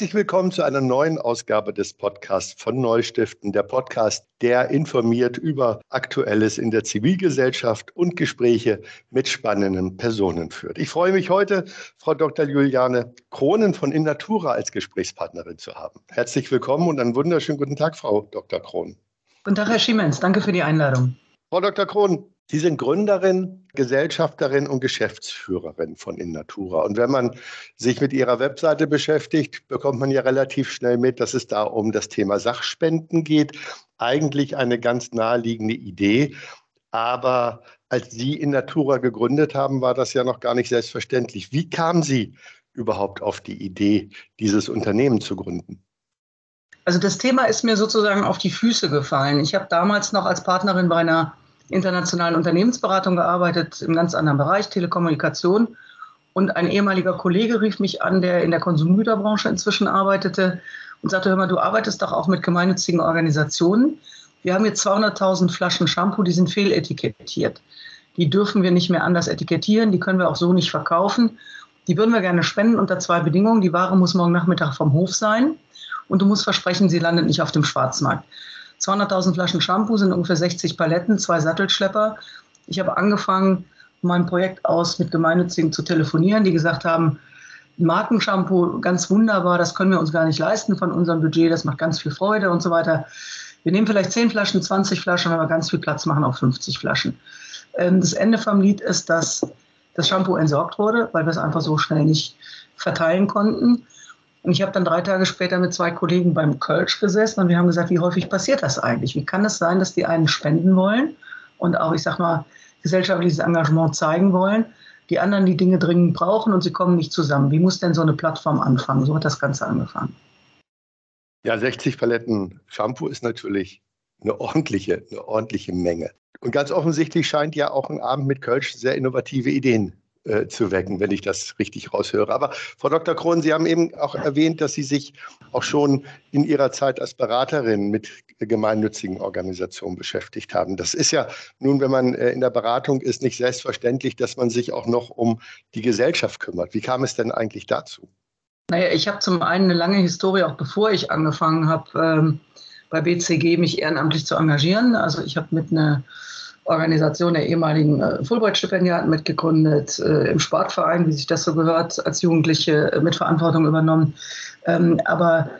Herzlich willkommen zu einer neuen Ausgabe des Podcasts von Neustiften. Der Podcast, der informiert über Aktuelles in der Zivilgesellschaft und Gespräche mit spannenden Personen führt. Ich freue mich heute, Frau Dr. Juliane Kronen von Innatura als Gesprächspartnerin zu haben. Herzlich willkommen und einen wunderschönen guten Tag, Frau Dr. Kronen. Guten Tag, Herr Schiemens. Danke für die Einladung. Frau Dr. Kronen, Sie sind Gründerin, Gesellschafterin und Geschäftsführerin von Innatura. Und wenn man sich mit Ihrer Webseite beschäftigt, bekommt man ja relativ schnell mit, dass es da um das Thema Sachspenden geht. Eigentlich eine ganz naheliegende Idee. Aber als Sie Innatura gegründet haben, war das ja noch gar nicht selbstverständlich. Wie kamen Sie überhaupt auf die Idee, dieses Unternehmen zu gründen? Also das Thema ist mir sozusagen auf die Füße gefallen. Ich habe damals noch als Partnerin bei einer internationalen Unternehmensberatung gearbeitet, im ganz anderen Bereich, Telekommunikation. Und ein ehemaliger Kollege rief mich an, der in der Konsumgüterbranche inzwischen arbeitete und sagte, hör mal, du arbeitest doch auch mit gemeinnützigen Organisationen. Wir haben jetzt 200.000 Flaschen Shampoo, die sind fehletikettiert. Die dürfen wir nicht mehr anders etikettieren, die können wir auch so nicht verkaufen. Die würden wir gerne spenden unter zwei Bedingungen. Die Ware muss morgen Nachmittag vom Hof sein und du musst versprechen, sie landet nicht auf dem Schwarzmarkt. 200.000 Flaschen Shampoo sind ungefähr 60 Paletten, zwei Sattelschlepper. Ich habe angefangen, mein Projekt aus mit Gemeinnützigen zu telefonieren, die gesagt haben, Markenshampoo, ganz wunderbar, das können wir uns gar nicht leisten von unserem Budget, das macht ganz viel Freude und so weiter. Wir nehmen vielleicht 10 Flaschen, 20 Flaschen, wir ganz viel Platz machen, auf 50 Flaschen. Ähm, das Ende vom Lied ist, dass das Shampoo entsorgt wurde, weil wir es einfach so schnell nicht verteilen konnten. Und ich habe dann drei Tage später mit zwei Kollegen beim Kölsch gesessen und wir haben gesagt, wie häufig passiert das eigentlich? Wie kann es sein, dass die einen spenden wollen und auch, ich sag mal, gesellschaftliches Engagement zeigen wollen, die anderen die Dinge dringend brauchen und sie kommen nicht zusammen? Wie muss denn so eine Plattform anfangen? So hat das Ganze angefangen. Ja, 60 Paletten Shampoo ist natürlich eine ordentliche, eine ordentliche Menge. Und ganz offensichtlich scheint ja auch ein Abend mit Kölsch sehr innovative Ideen äh, zu wecken, wenn ich das richtig raushöre. Aber Frau Dr. Krohn, Sie haben eben auch erwähnt, dass Sie sich auch schon in Ihrer Zeit als Beraterin mit gemeinnützigen Organisationen beschäftigt haben. Das ist ja nun, wenn man äh, in der Beratung ist, nicht selbstverständlich, dass man sich auch noch um die Gesellschaft kümmert. Wie kam es denn eigentlich dazu? Naja, ich habe zum einen eine lange Historie, auch bevor ich angefangen habe, ähm, bei BCG mich ehrenamtlich zu engagieren. Also ich habe mit einer Organisation der ehemaligen äh, Fulbright-Stipendiaten mitgegründet, äh, im Sportverein, wie sich das so gehört, als Jugendliche äh, Mitverantwortung übernommen. Ähm, aber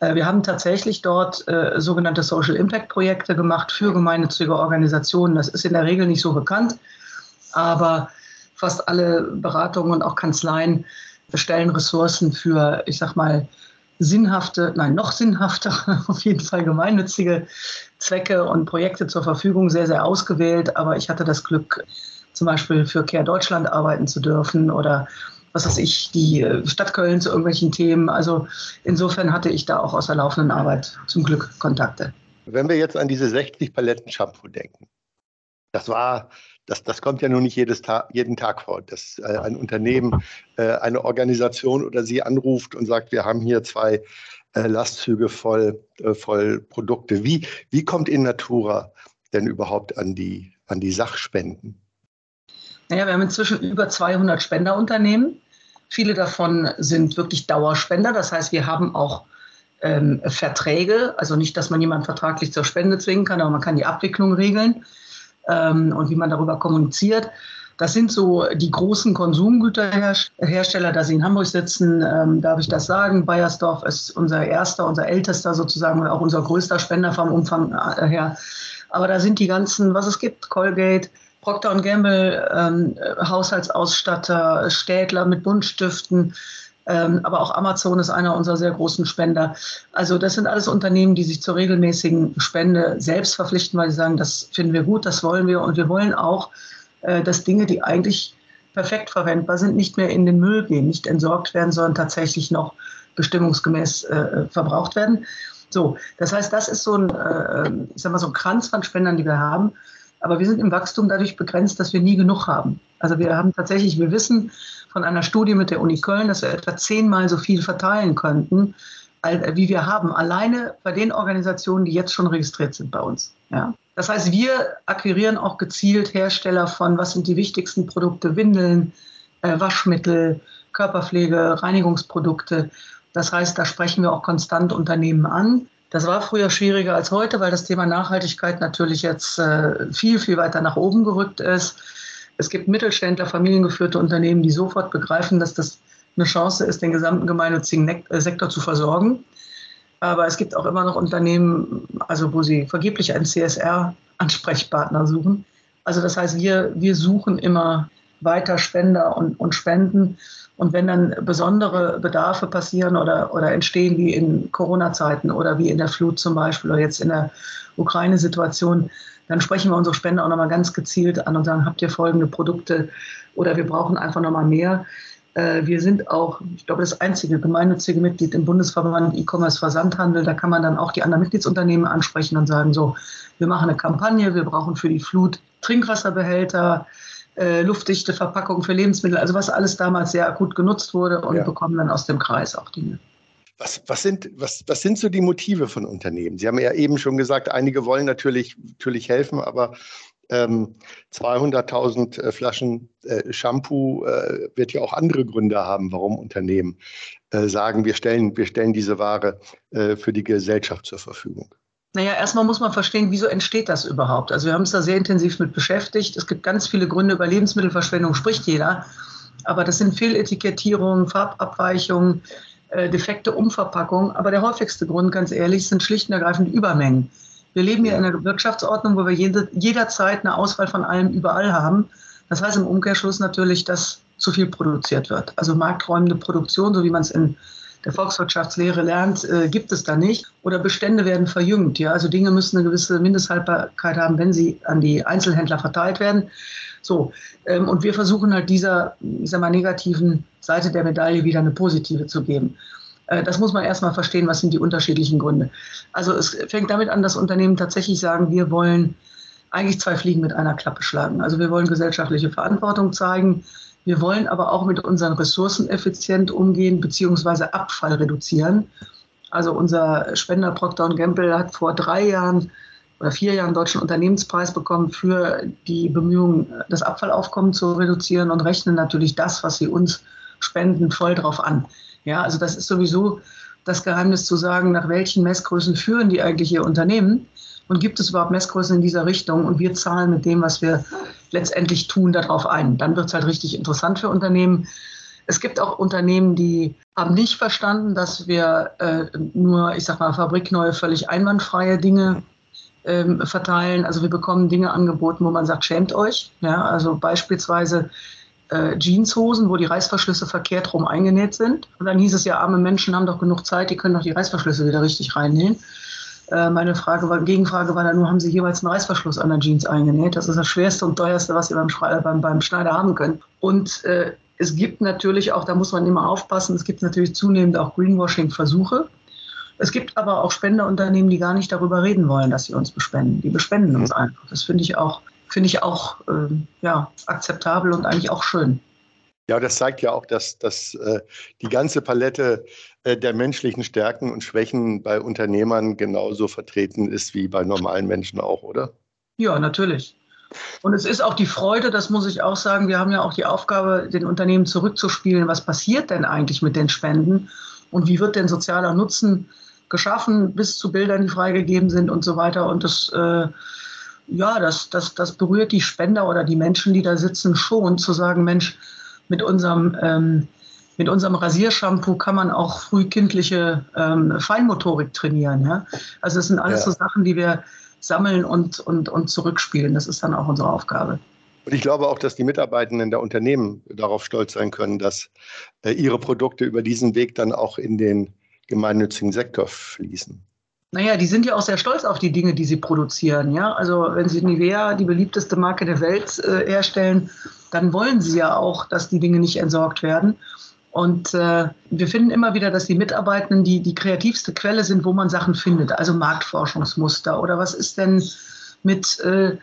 äh, wir haben tatsächlich dort äh, sogenannte Social Impact-Projekte gemacht für gemeinnützige Organisationen. Das ist in der Regel nicht so bekannt, aber fast alle Beratungen und auch Kanzleien bestellen Ressourcen für, ich sag mal, sinnhafte, nein, noch sinnhaftere, auf jeden Fall gemeinnützige Zwecke und Projekte zur Verfügung, sehr, sehr ausgewählt. Aber ich hatte das Glück, zum Beispiel für Care Deutschland arbeiten zu dürfen oder was weiß ich, die äh, Stadt Köln zu irgendwelchen Themen. Also insofern hatte ich da auch aus der laufenden Arbeit zum Glück Kontakte. Wenn wir jetzt an diese 60 Paletten Shampoo denken, das war das, das kommt ja nun nicht jedes Tag, jeden Tag vor, dass äh, ein Unternehmen, äh, eine Organisation oder Sie anruft und sagt, wir haben hier zwei äh, Lastzüge voll, äh, voll Produkte. Wie, wie kommt in Natura denn überhaupt an die, an die Sachspenden? Naja, wir haben inzwischen über 200 Spenderunternehmen. Viele davon sind wirklich Dauerspender. Das heißt, wir haben auch ähm, Verträge. Also nicht, dass man jemanden vertraglich zur Spende zwingen kann, aber man kann die Abwicklung regeln ähm, und wie man darüber kommuniziert. Das sind so die großen Konsumgüterhersteller, da sie in Hamburg sitzen, ähm, darf ich das sagen. Bayersdorf ist unser erster, unser ältester sozusagen und auch unser größter Spender vom Umfang äh, her. Aber da sind die ganzen, was es gibt, Colgate, Procter Gamble, ähm, Haushaltsausstatter, Städtler mit Buntstiften, aber auch Amazon ist einer unserer sehr großen Spender. Also das sind alles Unternehmen, die sich zur regelmäßigen Spende selbst verpflichten, weil sie sagen, das finden wir gut, das wollen wir. Und wir wollen auch, äh, dass Dinge, die eigentlich perfekt verwendbar sind, nicht mehr in den Müll gehen, nicht entsorgt werden, sondern tatsächlich noch bestimmungsgemäß äh, verbraucht werden. So, das heißt, das ist so ein, äh, ich sag mal, so ein Kranz von Spendern, die wir haben. Aber wir sind im Wachstum dadurch begrenzt, dass wir nie genug haben. Also wir haben tatsächlich, wir wissen von einer Studie mit der Uni Köln, dass wir etwa zehnmal so viel verteilen könnten, wie wir haben, alleine bei den Organisationen, die jetzt schon registriert sind bei uns. Ja. Das heißt, wir akquirieren auch gezielt Hersteller von, was sind die wichtigsten Produkte, Windeln, äh, Waschmittel, Körperpflege, Reinigungsprodukte Das heißt, da sprechen wir auch konstant Unternehmen an. Das war früher schwieriger als heute, weil das Thema Nachhaltigkeit natürlich jetzt äh, viel, viel weiter nach oben gerückt ist. Es gibt Mittelständler, familiengeführte Unternehmen, die sofort begreifen, dass das eine Chance ist, den gesamten gemeinnützigen äh, Sektor zu versorgen. Aber es gibt auch immer noch Unternehmen, also wo sie vergeblich einen CSR-Ansprechpartner suchen. Also das heißt, wir, wir suchen immer weiter Spender und, und Spenden. Und wenn dann besondere Bedarfe passieren oder, oder entstehen, wie in Corona-Zeiten oder wie in der Flut zum Beispiel oder jetzt in der Ukraine-Situation, dann sprechen wir unsere Spender auch nochmal ganz gezielt an und sagen, habt ihr folgende Produkte oder wir brauchen einfach nochmal mehr. Äh, wir sind auch, ich glaube, das einzige gemeinnützige Mitglied im Bundesverband E-Commerce Versandhandel. Da kann man dann auch die anderen Mitgliedsunternehmen ansprechen und sagen, so, wir machen eine Kampagne, wir brauchen für die Flut Trinkwasserbehälter, äh, luftdichte Verpackungen für Lebensmittel, also was alles damals sehr akut genutzt wurde und ja. bekommen dann aus dem Kreis auch Dinge. Was, was, sind, was, was sind so die Motive von Unternehmen? Sie haben ja eben schon gesagt, einige wollen natürlich, natürlich helfen, aber ähm, 200.000 äh, Flaschen äh, Shampoo äh, wird ja auch andere Gründe haben, warum Unternehmen äh, sagen, wir stellen, wir stellen diese Ware äh, für die Gesellschaft zur Verfügung. Naja, erstmal muss man verstehen, wieso entsteht das überhaupt? Also wir haben uns da sehr intensiv mit beschäftigt. Es gibt ganz viele Gründe, über Lebensmittelverschwendung spricht jeder. Aber das sind Fehletikettierungen, Farbabweichungen, äh, defekte Umverpackung. Aber der häufigste Grund, ganz ehrlich, sind schlicht und ergreifend Übermengen. Wir leben hier in einer Wirtschaftsordnung, wo wir jede, jederzeit eine Auswahl von allem überall haben. Das heißt im Umkehrschluss natürlich, dass zu viel produziert wird. Also markträumende Produktion, so wie man es in der Volkswirtschaftslehre lernt, äh, gibt es da nicht. Oder Bestände werden verjüngt. Ja? Also Dinge müssen eine gewisse Mindesthaltbarkeit haben, wenn sie an die Einzelhändler verteilt werden. So, ähm, und wir versuchen halt dieser, ich mal, negativen Seite der Medaille wieder eine positive zu geben. Äh, das muss man erstmal verstehen, was sind die unterschiedlichen Gründe. Also es fängt damit an, dass Unternehmen tatsächlich sagen, wir wollen eigentlich zwei Fliegen mit einer Klappe schlagen. Also wir wollen gesellschaftliche Verantwortung zeigen. Wir wollen aber auch mit unseren Ressourcen effizient umgehen bzw. Abfall reduzieren. Also unser Spender Procter Gamble hat vor drei Jahren oder vier Jahren deutschen Unternehmenspreis bekommen für die Bemühungen, das Abfallaufkommen zu reduzieren und rechnen natürlich das, was sie uns spenden, voll drauf an. Ja, also das ist sowieso das Geheimnis zu sagen, nach welchen Messgrößen führen die eigentlich ihr Unternehmen und gibt es überhaupt Messgrößen in dieser Richtung und wir zahlen mit dem, was wir letztendlich tun, darauf ein. Dann wird es halt richtig interessant für Unternehmen. Es gibt auch Unternehmen, die haben nicht verstanden, dass wir äh, nur, ich sag mal, fabrikneue, völlig einwandfreie Dinge ähm, verteilen. Also wir bekommen Dinge angeboten, wo man sagt, schämt euch. Ja, also beispielsweise äh, Jeanshosen, wo die Reißverschlüsse verkehrt rum eingenäht sind. Und dann hieß es ja, arme Menschen haben doch genug Zeit, die können doch die Reißverschlüsse wieder richtig reinnähen. Äh, meine Frage war, Gegenfrage war dann nur, haben Sie jeweils einen Reißverschluss an der Jeans eingenäht? Das ist das Schwerste und teuerste, was Sie beim, beim, beim Schneider haben können. Und äh, es gibt natürlich auch, da muss man immer aufpassen, es gibt natürlich zunehmend auch Greenwashing-Versuche. Es gibt aber auch Spenderunternehmen, die gar nicht darüber reden wollen, dass sie uns bespenden. Die bespenden uns mhm. einfach. Das finde ich auch finde ich auch äh, ja, akzeptabel und eigentlich auch schön. Ja, das zeigt ja auch, dass, dass äh, die ganze Palette äh, der menschlichen Stärken und Schwächen bei Unternehmern genauso vertreten ist wie bei normalen Menschen auch, oder? Ja, natürlich. Und es ist auch die Freude, das muss ich auch sagen, wir haben ja auch die Aufgabe, den Unternehmen zurückzuspielen, was passiert denn eigentlich mit den Spenden und wie wird denn sozialer Nutzen geschaffen, bis zu Bildern, die freigegeben sind und so weiter. Und das äh, ja, das, das, das berührt die Spender oder die Menschen, die da sitzen, schon, zu sagen, Mensch, mit unserem, ähm, mit unserem Rasiershampoo kann man auch frühkindliche ähm, Feinmotorik trainieren. Ja? Also das sind alles ja. so Sachen, die wir sammeln und, und, und zurückspielen. Das ist dann auch unsere Aufgabe. Und ich glaube auch, dass die Mitarbeitenden der Unternehmen darauf stolz sein können, dass äh, ihre Produkte über diesen Weg dann auch in den gemeinnützigen Sektor fließen. Naja, die sind ja auch sehr stolz auf die Dinge, die sie produzieren. Ja? Also wenn sie Nivea, die beliebteste Marke der Welt, äh, herstellen, dann wollen sie ja auch, dass die Dinge nicht entsorgt werden. Und äh, wir finden immer wieder, dass die Mitarbeitenden die, die kreativste Quelle sind, wo man Sachen findet. Also Marktforschungsmuster oder was ist denn mit, äh,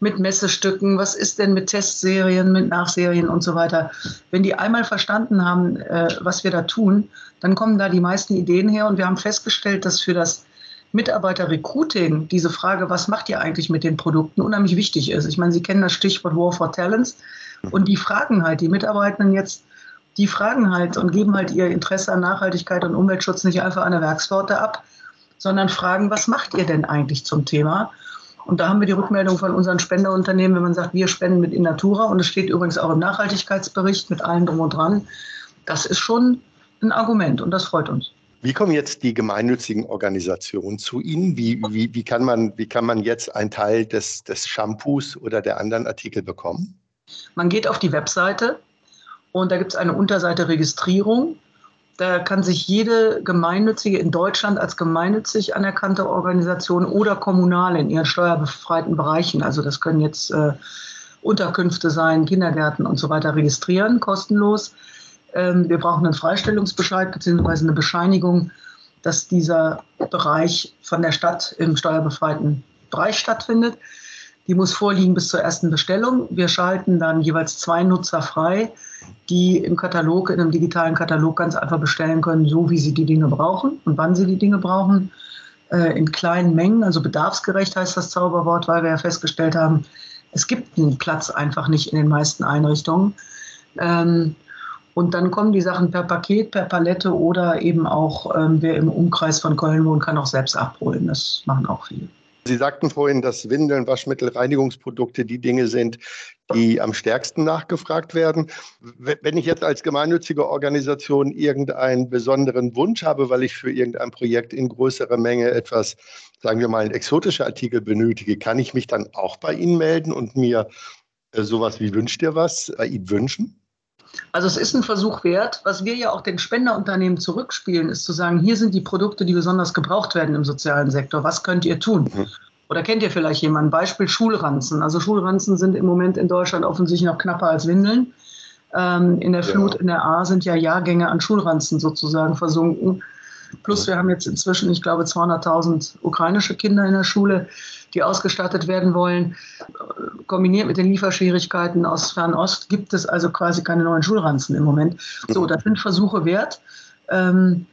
mit Messestücken, was ist denn mit Testserien, mit Nachserien und so weiter. Wenn die einmal verstanden haben, äh, was wir da tun, dann kommen da die meisten Ideen her. Und wir haben festgestellt, dass für das Mitarbeiter-Recruiting diese Frage, was macht ihr eigentlich mit den Produkten, unheimlich wichtig ist. Ich meine, Sie kennen das Stichwort War for Talents und die fragen halt die Mitarbeitenden jetzt, die fragen halt und geben halt ihr Interesse an Nachhaltigkeit und Umweltschutz nicht einfach an der Werkspforte ab, sondern fragen, was macht ihr denn eigentlich zum Thema? Und da haben wir die Rückmeldung von unseren Spenderunternehmen, wenn man sagt, wir spenden mit Innatura und es steht übrigens auch im Nachhaltigkeitsbericht mit allem drum und dran. Das ist schon ein Argument und das freut uns. Wie kommen jetzt die gemeinnützigen Organisationen zu Ihnen? Wie, wie, wie, kann, man, wie kann man jetzt einen Teil des, des Shampoos oder der anderen Artikel bekommen? Man geht auf die Webseite und da gibt es eine Unterseite Registrierung. Da kann sich jede gemeinnützige in Deutschland als gemeinnützig anerkannte Organisation oder kommunale in ihren steuerbefreiten Bereichen, also das können jetzt äh, Unterkünfte sein, Kindergärten und so weiter, registrieren, kostenlos. Ähm, wir brauchen einen Freistellungsbescheid bzw. eine Bescheinigung, dass dieser Bereich von der Stadt im steuerbefreiten Bereich stattfindet. Die muss vorliegen bis zur ersten Bestellung. Wir schalten dann jeweils zwei Nutzer frei, die im Katalog, in einem digitalen Katalog ganz einfach bestellen können, so wie sie die Dinge brauchen und wann sie die Dinge brauchen. Äh, in kleinen Mengen, also bedarfsgerecht heißt das Zauberwort, weil wir ja festgestellt haben, es gibt den Platz einfach nicht in den meisten Einrichtungen. Ähm, und dann kommen die Sachen per Paket, per Palette oder eben auch, ähm, wer im Umkreis von Köln wohnt, kann auch selbst abholen. Das machen auch viele. Sie sagten vorhin, dass Windeln, Waschmittel, Reinigungsprodukte die Dinge sind, die am stärksten nachgefragt werden. Wenn ich jetzt als gemeinnützige Organisation irgendeinen besonderen Wunsch habe, weil ich für irgendein Projekt in größerer Menge etwas, sagen wir mal, exotische Artikel benötige, kann ich mich dann auch bei Ihnen melden und mir äh, sowas wie wünscht ihr was bei Ihnen wünschen? Also es ist ein Versuch wert. Was wir ja auch den Spenderunternehmen zurückspielen, ist zu sagen, hier sind die Produkte, die besonders gebraucht werden im sozialen Sektor. Was könnt ihr tun? Mhm. Oder kennt ihr vielleicht jemanden? Beispiel Schulranzen. Also Schulranzen sind im Moment in Deutschland offensichtlich noch knapper als Windeln. Ähm, in der Flut ja. in der A sind ja Jahrgänge an Schulranzen sozusagen versunken. Plus wir haben jetzt inzwischen, ich glaube, 200.000 ukrainische Kinder in der Schule, die ausgestattet werden wollen. Kombiniert mit den Lieferschwierigkeiten aus Fernost gibt es also quasi keine neuen Schulranzen im Moment. So, das sind Versuche wert. Ähm,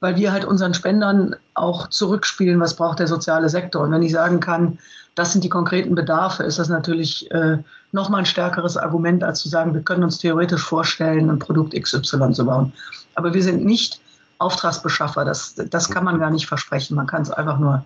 weil wir halt unseren Spendern auch zurückspielen, was braucht der soziale Sektor. Und wenn ich sagen kann, das sind die konkreten Bedarfe, ist das natürlich äh, nochmal ein stärkeres Argument, als zu sagen, wir können uns theoretisch vorstellen, ein Produkt XY zu bauen. Aber wir sind nicht Auftragsbeschaffer. Das, das kann man gar nicht versprechen. Man kann es einfach nur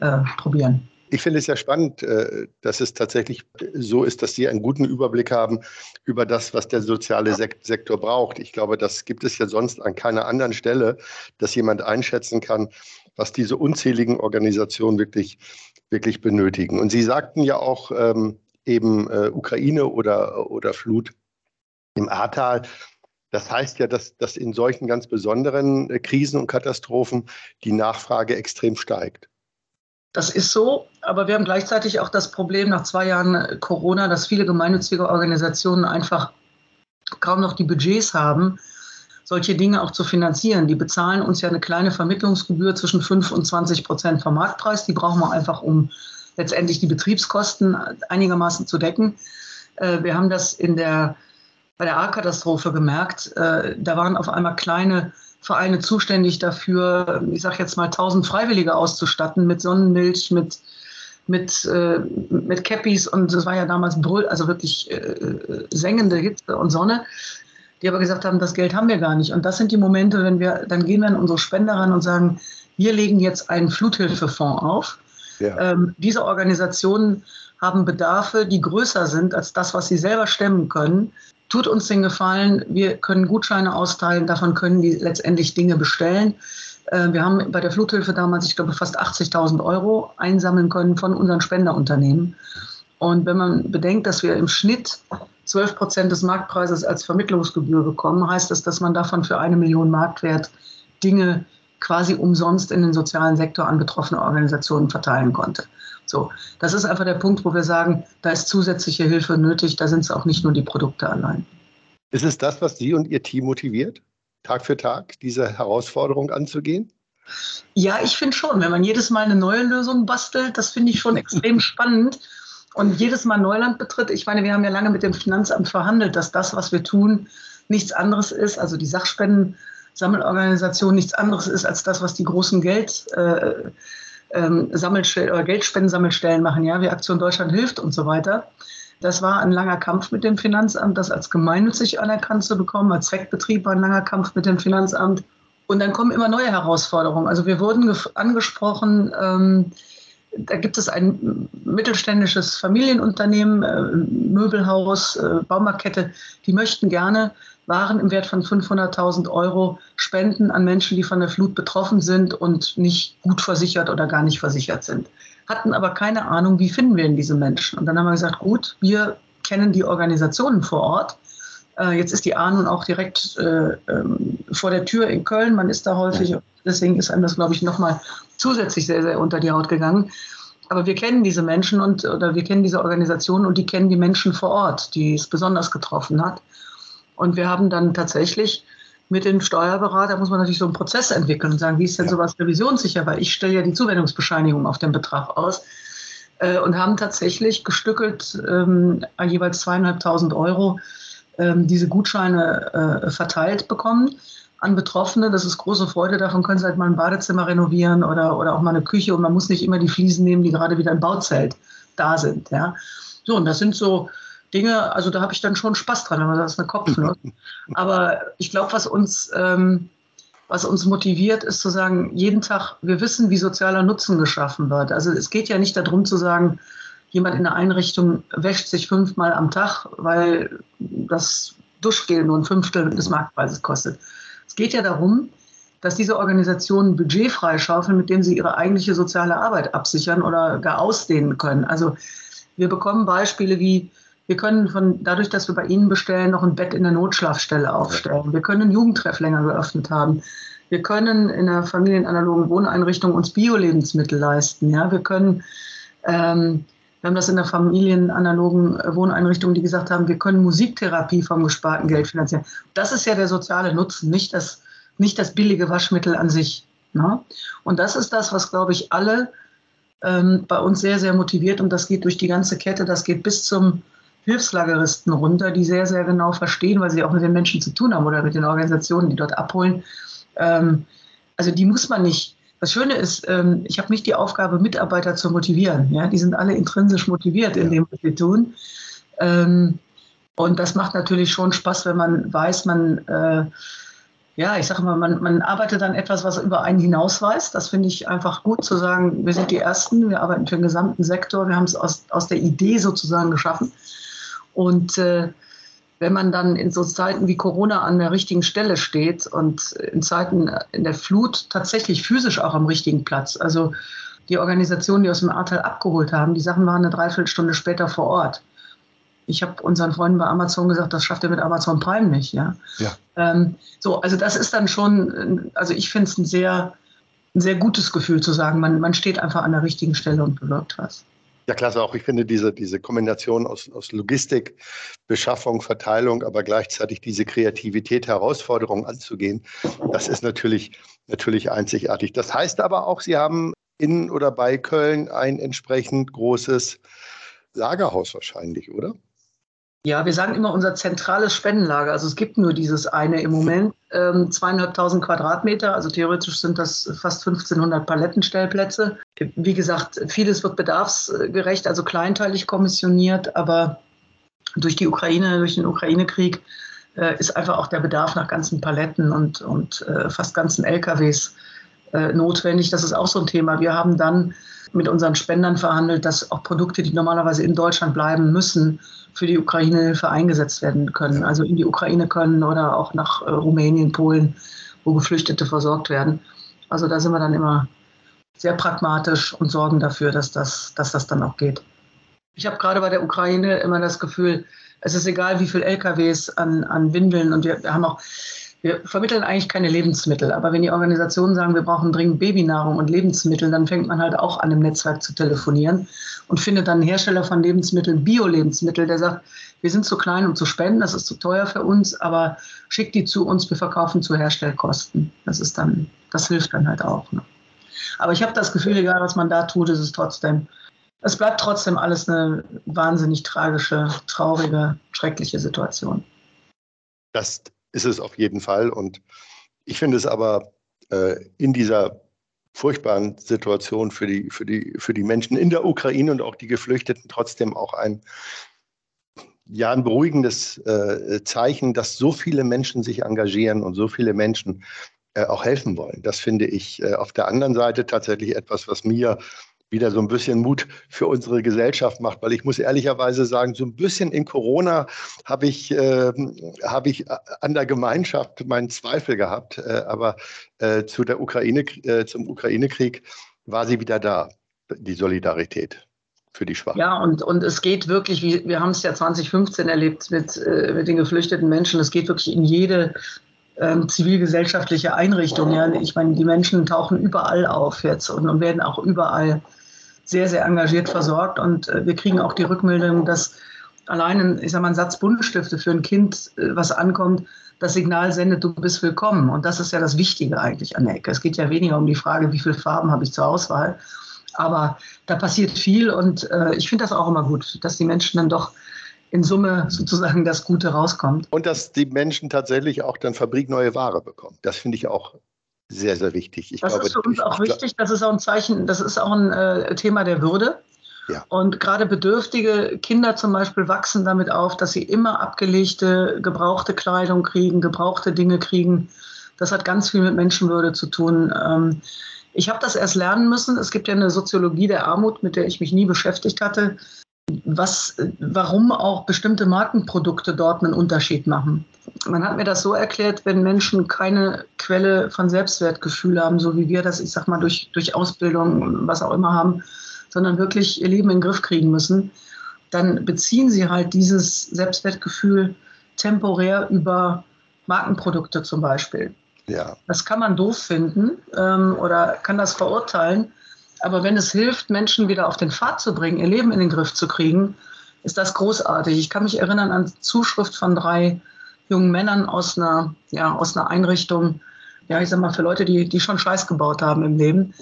äh, probieren. Ich finde es ja spannend, äh, dass es tatsächlich so ist, dass Sie einen guten Überblick haben über das, was der soziale Sektor braucht. Ich glaube, das gibt es ja sonst an keiner anderen Stelle, dass jemand einschätzen kann, was diese unzähligen Organisationen wirklich, wirklich benötigen. Und Sie sagten ja auch ähm, eben äh, Ukraine oder, oder Flut im Ahrtal. Das heißt ja, dass, dass in solchen ganz besonderen äh, Krisen und Katastrophen die Nachfrage extrem steigt. Das ist so, aber wir haben gleichzeitig auch das Problem nach zwei Jahren Corona, dass viele gemeinnützige Organisationen einfach kaum noch die Budgets haben, solche Dinge auch zu finanzieren. Die bezahlen uns ja eine kleine Vermittlungsgebühr zwischen 5 und 20 Prozent vom Marktpreis. Die brauchen wir einfach, um letztendlich die Betriebskosten einigermaßen zu decken. Äh, wir haben das in der, bei der A-Katastrophe gemerkt. Äh, da waren auf einmal kleine Vereine zuständig dafür, ich sage jetzt mal 1000 Freiwillige auszustatten mit Sonnenmilch, mit mit, äh, mit Cappies und es war ja damals Brüll, also wirklich äh, äh, sengende Hitze und Sonne, die aber gesagt haben, das Geld haben wir gar nicht. Und das sind die Momente, wenn wir, dann gehen wir an unsere Spender ran und sagen, wir legen jetzt einen Fluthilfefonds auf. Ja. Ähm, diese Organisationen haben Bedarfe, die größer sind als das, was sie selber stemmen können tut uns den Gefallen, wir können Gutscheine austeilen, davon können die letztendlich Dinge bestellen. Äh, wir haben bei der Fluthilfe damals, ich glaube, fast 80.000 Euro einsammeln können von unseren Spenderunternehmen. Und wenn man bedenkt, dass wir im Schnitt 12 Prozent des Marktpreises als Vermittlungsgebühr bekommen, heißt das, dass man davon für eine Million Marktwert Dinge quasi umsonst in den sozialen Sektor an betroffene Organisationen verteilen konnte. So, das ist einfach der Punkt, wo wir sagen, da ist zusätzliche Hilfe nötig, da sind es auch nicht nur die Produkte allein. Ist es das, was Sie und Ihr Team motiviert, Tag für Tag diese Herausforderung anzugehen? Ja, ich finde schon. Wenn man jedes Mal eine neue Lösung bastelt, das finde ich schon extrem spannend. Und jedes Mal Neuland betritt. Ich meine, wir haben ja lange mit dem Finanzamt verhandelt, dass das, was wir tun, nichts anderes ist, also die Sachspendensammelorganisation nichts anderes ist als das, was die großen Geld, äh, ähm, Sammelstellen oder Geldspendensammelstellen machen, ja, wie Aktion Deutschland hilft und so weiter. Das war ein langer Kampf mit dem Finanzamt, das als gemeinnützig anerkannt zu bekommen. Als Zweckbetrieb war ein langer Kampf mit dem Finanzamt. Und dann kommen immer neue Herausforderungen. Also wir wurden angesprochen, ähm, da gibt es ein mittelständisches Familienunternehmen, äh, Möbelhaus, äh, Baumarktkette, die möchten gerne waren im Wert von 500.000 Euro spenden an Menschen, die von der Flut betroffen sind und nicht gut versichert oder gar nicht versichert sind. Hatten aber keine Ahnung, wie finden wir denn diese Menschen. Und dann haben wir gesagt, gut, wir kennen die Organisationen vor Ort. Äh, jetzt ist die A nun auch direkt äh, ähm, vor der Tür in Köln. Man ist da häufig. Deswegen ist einem das, glaube ich, nochmal zusätzlich sehr, sehr unter die Haut gegangen. Aber wir kennen diese Menschen und oder wir kennen diese Organisationen und die kennen die Menschen vor Ort, die es besonders getroffen hat. Und wir haben dann tatsächlich mit dem Steuerberater, muss man natürlich so einen Prozess entwickeln und sagen, wie ist denn sowas revisionssicher, weil ich stelle ja die Zuwendungsbescheinigung auf den Betrag aus äh, und haben tatsächlich gestückelt ähm, jeweils zweieinhalbtausend Euro ähm, diese Gutscheine äh, verteilt bekommen an Betroffene. Das ist große Freude. Davon können sie halt mal ein Badezimmer renovieren oder, oder auch mal eine Küche und man muss nicht immer die Fliesen nehmen, die gerade wieder im Bauzelt da sind. Ja. So, und das sind so Dinge, also da habe ich dann schon Spaß dran, wenn man das ist eine Kopfnuss. Aber ich glaube, was uns, ähm, was uns motiviert, ist zu sagen, jeden Tag, wir wissen, wie sozialer Nutzen geschaffen wird. Also es geht ja nicht darum zu sagen, jemand in der Einrichtung wäscht sich fünfmal am Tag, weil das Duschgel nur ein Fünftel des Marktpreises kostet. Es geht ja darum, dass diese Organisationen Budget freischaufeln, mit dem sie ihre eigentliche soziale Arbeit absichern oder gar ausdehnen können. Also wir bekommen Beispiele wie wir können von, dadurch, dass wir bei Ihnen bestellen, noch ein Bett in der Notschlafstelle aufstellen. Wir können einen Jugendtreff länger geöffnet haben. Wir können in der familienanalogen Wohneinrichtung uns Bio-Lebensmittel leisten. Ja? Wir können, ähm, wir haben das in der familienanalogen Wohneinrichtung, die gesagt haben, wir können Musiktherapie vom gesparten Geld finanzieren. Das ist ja der soziale Nutzen, nicht das, nicht das billige Waschmittel an sich. Ne? Und das ist das, was, glaube ich, alle ähm, bei uns sehr, sehr motiviert. Und das geht durch die ganze Kette. Das geht bis zum Hilfslageristen runter, die sehr, sehr genau verstehen, weil sie auch mit den Menschen zu tun haben oder mit den Organisationen, die dort abholen. Ähm, also die muss man nicht. Das Schöne ist, ähm, ich habe nicht die Aufgabe, Mitarbeiter zu motivieren. Ja? Die sind alle intrinsisch motiviert in dem, was sie tun. Ähm, und das macht natürlich schon Spaß, wenn man weiß, man, äh, ja, ich sage mal, man, man arbeitet an etwas, was über einen hinausweist. Das finde ich einfach gut zu sagen, wir sind die Ersten, wir arbeiten für den gesamten Sektor, wir haben es aus, aus der Idee sozusagen geschaffen. Und äh, wenn man dann in so Zeiten wie Corona an der richtigen Stelle steht und in Zeiten in der Flut tatsächlich physisch auch am richtigen Platz, also die Organisationen, die aus dem Ahrtal abgeholt haben, die Sachen waren eine Dreiviertelstunde später vor Ort. Ich habe unseren Freunden bei Amazon gesagt, das schafft ihr mit Amazon Prime nicht. Ja? ja. Ähm, so, also das ist dann schon, also ich finde es ein sehr, ein sehr gutes Gefühl zu sagen, man, man steht einfach an der richtigen Stelle und bewirkt was. Ja, klasse. Auch ich finde diese, diese Kombination aus, aus Logistik, Beschaffung, Verteilung, aber gleichzeitig diese Kreativität, Herausforderungen anzugehen, das ist natürlich, natürlich einzigartig. Das heißt aber auch, Sie haben in oder bei Köln ein entsprechend großes Lagerhaus wahrscheinlich, oder? Ja, wir sagen immer unser zentrales Spendenlager. Also es gibt nur dieses eine im Moment, ähm, zweieinhalbtausend Quadratmeter. Also theoretisch sind das fast 1500 Palettenstellplätze. Wie gesagt, vieles wird bedarfsgerecht, also kleinteilig kommissioniert, aber durch die Ukraine, durch den Ukraine-Krieg äh, ist einfach auch der Bedarf nach ganzen Paletten und, und äh, fast ganzen LKWs äh, notwendig. Das ist auch so ein Thema. Wir haben dann mit unseren Spendern verhandelt, dass auch Produkte, die normalerweise in Deutschland bleiben müssen, für die Ukraine-Hilfe eingesetzt werden können. Also in die Ukraine können oder auch nach äh, Rumänien, Polen, wo Geflüchtete versorgt werden. Also da sind wir dann immer sehr pragmatisch und sorgen dafür, dass das, dass das dann auch geht. Ich habe gerade bei der Ukraine immer das Gefühl, es ist egal, wie viele LKWs an, an Windeln und wir, wir haben auch wir vermitteln eigentlich keine Lebensmittel, aber wenn die Organisationen sagen, wir brauchen dringend Babynahrung und Lebensmittel, dann fängt man halt auch an, im Netzwerk zu telefonieren und findet dann einen Hersteller von Lebensmitteln, Bio-Lebensmittel, der sagt, wir sind zu klein, um zu spenden, das ist zu teuer für uns, aber schickt die zu uns, wir verkaufen zu Herstellkosten. Das ist dann, das hilft dann halt auch. Ne? Aber ich habe das Gefühl, egal was man da tut, ist es trotzdem, es bleibt trotzdem alles eine wahnsinnig tragische, traurige, schreckliche Situation. Das ist es auf jeden Fall. Und ich finde es aber äh, in dieser furchtbaren Situation für die, für, die, für die Menschen in der Ukraine und auch die Geflüchteten trotzdem auch ein, ja ein beruhigendes äh, Zeichen, dass so viele Menschen sich engagieren und so viele Menschen äh, auch helfen wollen. Das finde ich äh, auf der anderen Seite tatsächlich etwas, was mir wieder so ein bisschen Mut für unsere Gesellschaft macht, weil ich muss ehrlicherweise sagen, so ein bisschen in Corona habe ich, äh, hab ich an der Gemeinschaft meinen Zweifel gehabt, äh, aber äh, zu der Ukraine, äh, zum Ukraine-Krieg war sie wieder da, die Solidarität für die Schwachen. Ja, und, und es geht wirklich, wie, wir haben es ja 2015 erlebt mit, äh, mit den geflüchteten Menschen, es geht wirklich in jede ähm, zivilgesellschaftliche Einrichtung. Ja. Ich meine, die Menschen tauchen überall auf jetzt und, und werden auch überall sehr, sehr engagiert versorgt. Und äh, wir kriegen auch die Rückmeldung, dass allein, ich sage mal, ein Satz Buntstifte für ein Kind, äh, was ankommt, das Signal sendet, du bist willkommen. Und das ist ja das Wichtige eigentlich an der Ecke. Es geht ja weniger um die Frage, wie viele Farben habe ich zur Auswahl, aber da passiert viel und äh, ich finde das auch immer gut, dass die Menschen dann doch in Summe sozusagen das Gute rauskommt. Und dass die Menschen tatsächlich auch dann fabrikneue Ware bekommen. Das finde ich auch sehr, sehr wichtig. Ich das glaube, ist für uns auch wichtig. Das ist auch ein Zeichen, das ist auch ein äh, Thema der Würde. Ja. Und gerade bedürftige Kinder zum Beispiel wachsen damit auf, dass sie immer abgelegte, gebrauchte Kleidung kriegen, gebrauchte Dinge kriegen. Das hat ganz viel mit Menschenwürde zu tun. Ähm, ich habe das erst lernen müssen. Es gibt ja eine Soziologie der Armut, mit der ich mich nie beschäftigt hatte, was, warum auch bestimmte Markenprodukte dort einen Unterschied machen. Man hat mir das so erklärt, wenn Menschen keine Quelle von Selbstwertgefühl haben, so wie wir das, ich sag mal, durch, durch Ausbildung, was auch immer haben, sondern wirklich ihr Leben in den Griff kriegen müssen, dann beziehen sie halt dieses Selbstwertgefühl temporär über Markenprodukte zum Beispiel. Ja. Das kann man doof finden ähm, oder kann das verurteilen. Aber wenn es hilft, Menschen wieder auf den Pfad zu bringen, ihr Leben in den Griff zu kriegen, ist das großartig. Ich kann mich erinnern an Zuschrift von drei jungen Männern aus einer, ja, aus einer Einrichtung, ja, ich sag mal, für Leute, die, die schon Scheiß gebaut haben im Leben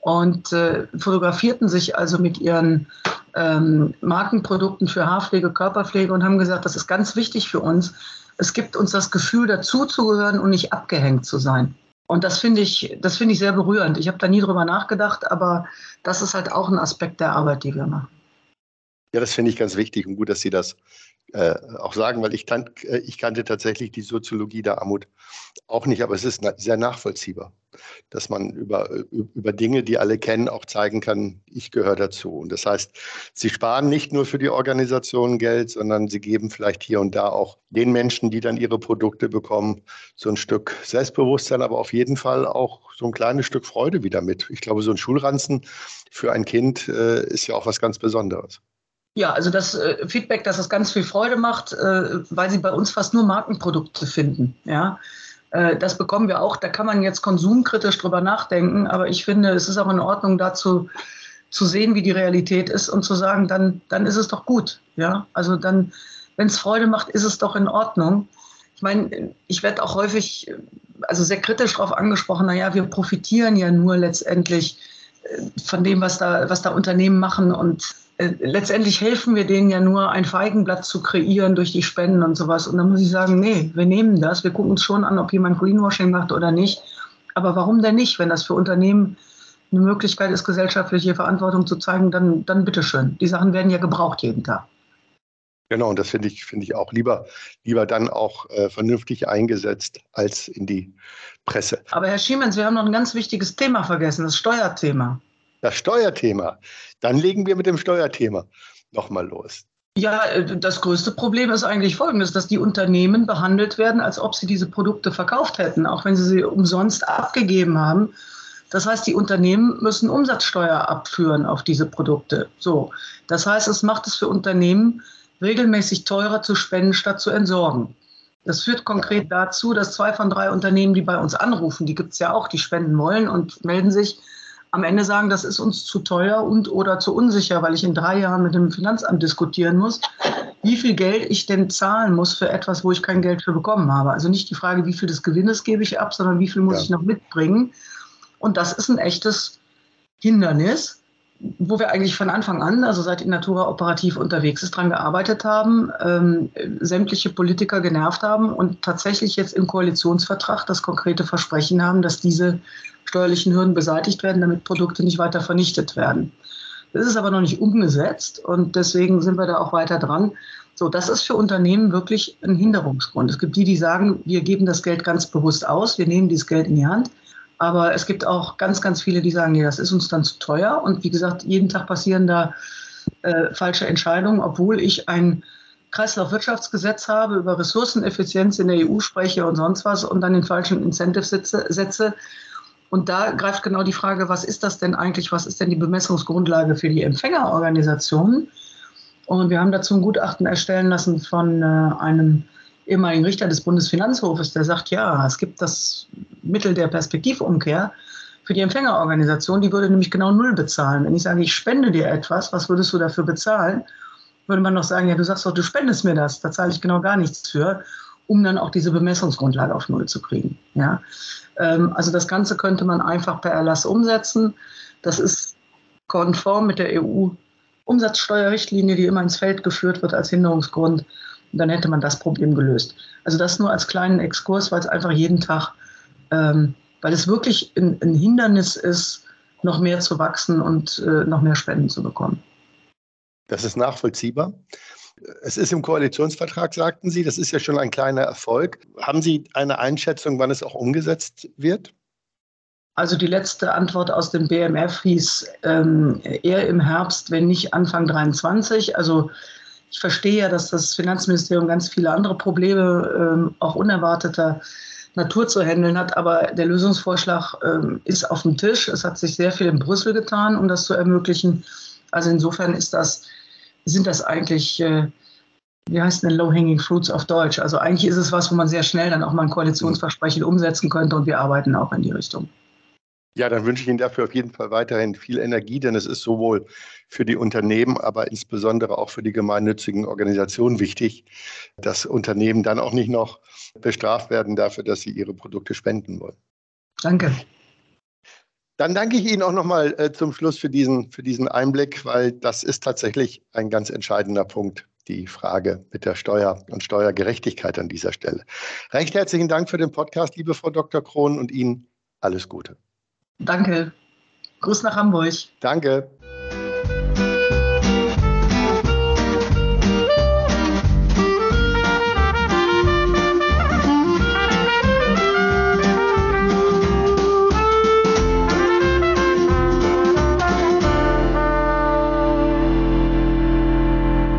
und äh, fotografierten sich also mit ihren ähm, Markenprodukten für Haarpflege, Körperpflege und haben gesagt, das ist ganz wichtig für uns, es gibt uns das Gefühl, dazuzugehören und nicht abgehängt zu sein. Und das finde ich, das finde ich sehr berührend. Ich habe da nie drüber nachgedacht, aber das ist halt auch ein Aspekt der Arbeit, die wir machen. Ja, das finde ich ganz wichtig und gut, dass Sie das äh, auch sagen, weil ich, äh, ich, kannte tatsächlich die Soziologie der Armut auch nicht, aber es ist sehr nachvollziehbar, dass man über, über Dinge, die alle kennen, auch zeigen kann, ich gehöre dazu. Und das heißt, sie sparen nicht nur für die Organisation Geld, sondern sie geben vielleicht hier und da auch den Menschen, die dann ihre Produkte bekommen, so ein Stück Selbstbewusstsein, aber auf jeden Fall auch so ein kleines Stück Freude wieder mit. Ich glaube, so ein Schulranzen für ein Kind äh, ist ja auch was ganz Besonderes. Ja, also das äh, Feedback, dass es ganz viel Freude macht, äh, weil sie bei uns fast nur Markenprodukte finden. Ja, äh, das bekommen wir auch. Da kann man jetzt konsumkritisch drüber nachdenken, aber ich finde, es ist auch in Ordnung, dazu zu sehen, wie die Realität ist und zu sagen, dann, dann ist es doch gut. Ja, also dann, wenn es Freude macht, ist es doch in Ordnung. Ich meine, ich werde auch häufig, also sehr kritisch darauf angesprochen, naja, wir profitieren ja nur letztendlich äh, von dem, was da, was da Unternehmen machen und letztendlich helfen wir denen ja nur, ein Feigenblatt zu kreieren durch die Spenden und sowas. Und dann muss ich sagen, nee, wir nehmen das. Wir gucken uns schon an, ob jemand Greenwashing macht oder nicht. Aber warum denn nicht? Wenn das für Unternehmen eine Möglichkeit ist, gesellschaftliche Verantwortung zu zeigen, dann, dann bitteschön. Die Sachen werden ja gebraucht jeden Tag. Genau, und das finde ich, finde ich auch lieber, lieber dann auch äh, vernünftig eingesetzt als in die Presse. Aber Herr Schiemens, wir haben noch ein ganz wichtiges Thema vergessen, das Steuerthema. Das Steuerthema. Dann legen wir mit dem Steuerthema nochmal los. Ja, äh, das größte Problem ist eigentlich folgendes, dass die Unternehmen behandelt werden, als ob sie diese Produkte verkauft hätten, auch wenn sie sie umsonst abgegeben haben. Das heißt, die Unternehmen müssen Umsatzsteuer abführen auf diese Produkte. So, das heißt, es macht es für Unternehmen regelmäßig teurer zu spenden, statt zu entsorgen. Das führt konkret dazu, dass zwei von drei Unternehmen, die bei uns anrufen, die gibt es ja auch, die spenden wollen und melden sich, am Ende sagen, das ist uns zu teuer und oder zu unsicher, weil ich in drei Jahren mit dem Finanzamt diskutieren muss, wie viel Geld ich denn zahlen muss für etwas, wo ich kein Geld für bekommen habe. Also nicht die Frage, wie viel des Gewinnes gebe ich ab, sondern wie viel muss ja. ich noch mitbringen. Und das ist ein echtes Hindernis wo wir eigentlich von Anfang an, also seit Natura operativ unterwegs ist, daran gearbeitet haben, ähm, sämtliche Politiker genervt haben und tatsächlich jetzt im Koalitionsvertrag das konkrete Versprechen haben, dass diese steuerlichen Hürden beseitigt werden, damit Produkte nicht weiter vernichtet werden. Das ist aber noch nicht umgesetzt und deswegen sind wir da auch weiter dran, So, das ist für Unternehmen wirklich ein Hinderungsgrund. Es gibt die, die sagen, wir geben das Geld ganz bewusst aus, wir nehmen dieses Geld in die Hand. Aber es gibt auch ganz, ganz viele, die sagen, nee, das ist uns dann zu teuer. Und wie gesagt, jeden Tag passieren da äh, falsche Entscheidungen, obwohl ich ein Kreislaufwirtschaftsgesetz habe, über Ressourceneffizienz in der EU spreche und sonst was und dann den falschen Incentive setze. Und da greift genau die Frage, was ist das denn eigentlich, was ist denn die Bemessungsgrundlage für die Empfängerorganisationen? Und wir haben dazu ein Gutachten erstellen lassen von äh, einem ehemaligen Richter des Bundesfinanzhofes, der sagt, ja, es gibt das Mittel der Perspektivumkehr für die Empfängerorganisation, die würde nämlich genau null bezahlen. Wenn ich sage, ich spende dir etwas, was würdest du dafür bezahlen? Würde man noch sagen, ja, du sagst doch, du spendest mir das, da zahle ich genau gar nichts für, um dann auch diese Bemessungsgrundlage auf null zu kriegen. Ja? Ähm, also das Ganze könnte man einfach per Erlass umsetzen. Das ist konform mit der EU Umsatzsteuerrichtlinie, die immer ins Feld geführt wird als Hinderungsgrund. Und dann hätte man das Problem gelöst. Also das nur als kleinen Exkurs, weil es einfach jeden Tag, ähm, weil es wirklich ein, ein, Hindernis ist, noch mehr zu wachsen und äh, noch mehr Spenden zu bekommen. Das ist nachvollziehbar. Es ist im Koalitionsvertrag, sagten Sie, das ist ja schon ein kleiner Erfolg. Haben Sie eine Einschätzung, wann es auch umgesetzt wird? Also die letzte Antwort aus dem BMF hieß ähm, eher im Herbst, wenn nicht Anfang 23. Also ich verstehe ja, dass das Finanzministerium ganz viele andere Probleme ähm, auch unerwarteter Natur zu handeln hat, aber der Lösungsvorschlag ähm, ist auf dem Tisch. Es hat sich sehr viel in Brüssel getan, um das zu ermöglichen. Also insofern ist das, sind das eigentlich, äh, wie heißt denn Low-Hanging Fruits auf Deutsch? Also eigentlich ist es was, wo man sehr schnell dann auch mal ein Koalitionsversprechen umsetzen könnte und wir arbeiten auch in die Richtung. Ja, dann wünsche ich Ihnen dafür auf jeden Fall weiterhin viel Energie, denn es ist sowohl für die Unternehmen, aber insbesondere auch für die gemeinnützigen Organisationen wichtig, dass Unternehmen dann auch nicht noch bestraft werden dafür, dass sie ihre Produkte spenden wollen. Danke. Dann danke ich Ihnen auch nochmal äh, zum Schluss für diesen, für diesen Einblick, weil das ist tatsächlich ein ganz entscheidender Punkt, die Frage mit der Steuer und Steuergerechtigkeit an dieser Stelle. Recht herzlichen Dank für den Podcast, liebe Frau Dr. Krohn, und Ihnen alles Gute. Danke. Gruß nach Hamburg. Danke.